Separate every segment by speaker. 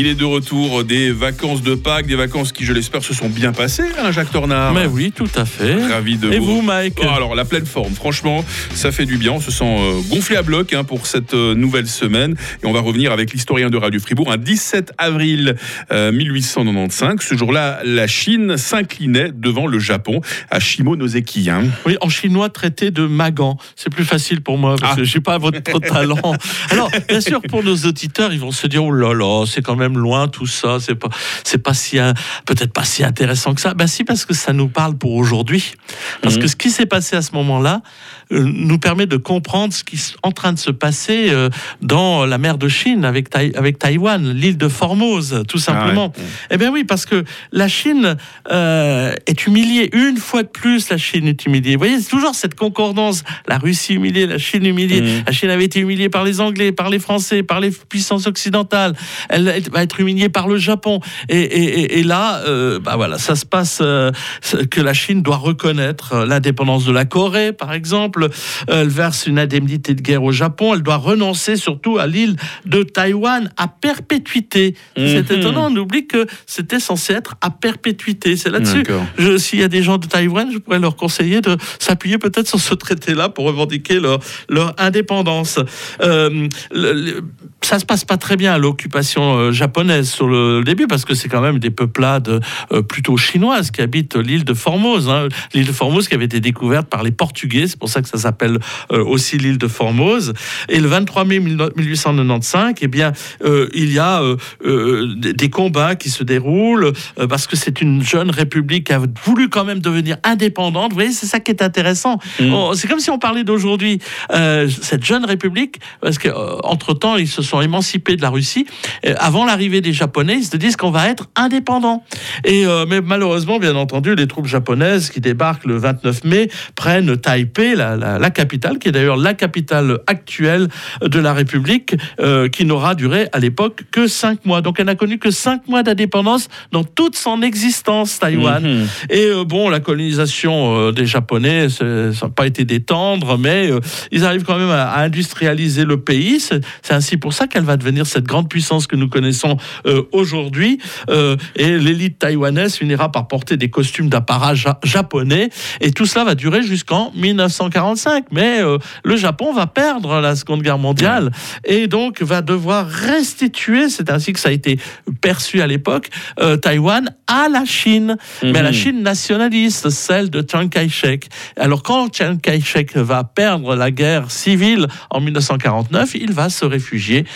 Speaker 1: Il est de retour des vacances de Pâques, des vacances qui, je l'espère, se sont bien passées, Alain Jacques Tornard.
Speaker 2: Mais oui, tout à fait.
Speaker 1: Ravi de
Speaker 2: Et vous, Mike
Speaker 1: Oh, alors, la pleine forme. Franchement, ça fait du bien. On se sent euh, gonflé à bloc hein, pour cette euh, nouvelle semaine. Et on va revenir avec l'historien de Radio Fribourg. Un 17 avril euh, 1895. Ce jour-là, la Chine s'inclinait devant le Japon à Shimonoseki. hein.
Speaker 2: Oui, en chinois traité de Magan. C'est plus facile pour moi parce
Speaker 1: Ah.
Speaker 2: que je n'ai pas votre talent. Alors, bien sûr, pour nos auditeurs, ils vont se dire oh là là, c'est quand même loin tout ça. C'est pas, c'est pas si, euh, peut-être pas si intéressant que ça. Ben si, parce que ça nous parle pour aujourd'hui. Parce
Speaker 1: Mhm.
Speaker 2: que ce qui s'est passé à ce moment-là euh, nous permet de comprendre ce qui est en train de se passer euh, dans la mer de Chine avec, Taï- avec Taïwan, l'île de Formose, tout simplement.
Speaker 1: Ah ouais.
Speaker 2: Eh bien oui, parce que la Chine euh, est humiliée. Une fois de plus, la Chine est humiliée. Vous voyez, c'est toujours cette concordance. La Russie humiliée, la Chine humiliée.
Speaker 1: Mhm.
Speaker 2: La Chine avait été humiliée par les Anglais, par les Français, par les puissances occidentales. Elle va être humiliée par le Japon. Et, et- et- et là, euh, bah voilà, ça se passe euh, que la Chine doit reconnaître euh, l'indépendance de la Corée, par exemple. Elle verse une indemnité de guerre au Japon. Elle doit renoncer surtout à l'île de Taïwan à perpétuité. C'est
Speaker 1: Mhm.
Speaker 2: étonnant. On oublie que c'était censé être à perpétuité. C'est là-dessus. S'il y a des gens de Taïwan, je pourrais leur conseiller de s'appuyer peut-être sur ce traité-là pour revendiquer leur, leur indépendance. Euh, le- le- ça se passe pas très bien l'occupation euh, japonaise sur le début parce que c'est quand même des peuplades euh, plutôt chinoises qui habitent l'île de Formose. hein. L'île de Formose qui avait été découverte par les Portugais, c'est pour ça que ça s'appelle euh, aussi l'île de Formose. Et le 23 mai 1895, eh bien, euh, il y a euh, euh, des, combats qui se déroulent parce que c'est une jeune république qui a voulu quand même devenir indépendante. Vous voyez, c'est ça qui est intéressant.
Speaker 1: Mm.
Speaker 2: C'est comme si on parlait d'aujourd'hui. Cette jeune république, parce qu'entre temps, ils se sont émancipés de la Russie. Euh, avant l'arrivée des Japonais, ils se disent qu'on va être indépendant. Et euh, mais malheureusement, bien entendu, les troupes japonaises qui débarquent le 29 mai prennent Taipei, la, la- la capitale, qui est d'ailleurs la capitale actuelle de la République, euh, qui n'aura duré à l'époque que cinq mois. Donc elle n'a connu que cinq mois d'indépendance dans toute son existence, Taïwan.
Speaker 1: Mhm.
Speaker 2: Et euh, bon, la colonisation des Japonais, ça n'a pas été détendre, mais ils arrivent quand même à, à industrialiser le pays. C'est ainsi pour ça qu'elle va devenir cette grande puissance que nous connaissons euh, aujourd'hui. Euh, et l'élite taïwanaise finira par porter des costumes d'apparat ja- japonais. Et tout cela va durer jusqu'en 1945. Mais euh, le Japon va perdre la Seconde Guerre mondiale et donc va devoir restituer, c'est ainsi que ça a été perçu à l'époque, Taïwan à la Chine mais à la
Speaker 1: Mhm.
Speaker 2: Chine nationaliste, celle de Chiang Kai-shek. Alors quand Chiang Kai-shek va perdre la guerre civile en 1949, il va se réfugier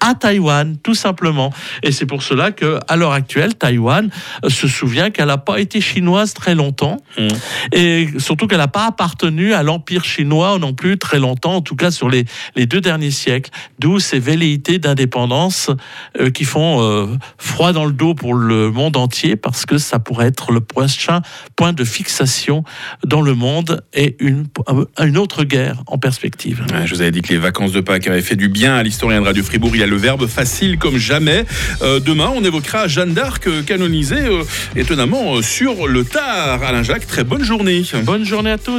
Speaker 2: à Taïwan, tout simplement. Et c'est pour cela que, à l'heure actuelle, Taïwan euh, se souvient qu'elle n'a pas été chinoise très longtemps,
Speaker 1: Mhm.
Speaker 2: et surtout qu'elle n'a pas appartenu à l'empire chinois non plus très longtemps, en tout cas sur les, les deux derniers siècles. D'où ces velléités d'indépendance euh, qui font euh, froid dans le dos pour le monde entier, parce que ça pourrait être le prochain point de fixation dans le monde et une, une autre guerre en perspective.
Speaker 1: Ouais, je vous avais dit que les vacances de Pâques avaient fait du bien à l'historien de Radio Fribourg. Il le verbe facile comme jamais. Euh, demain, on évoquera Jeanne d'Arc euh, canonisée euh, étonnamment sur le tard. Alain Jacques, très bonne journée.
Speaker 2: Bonne journée à tous.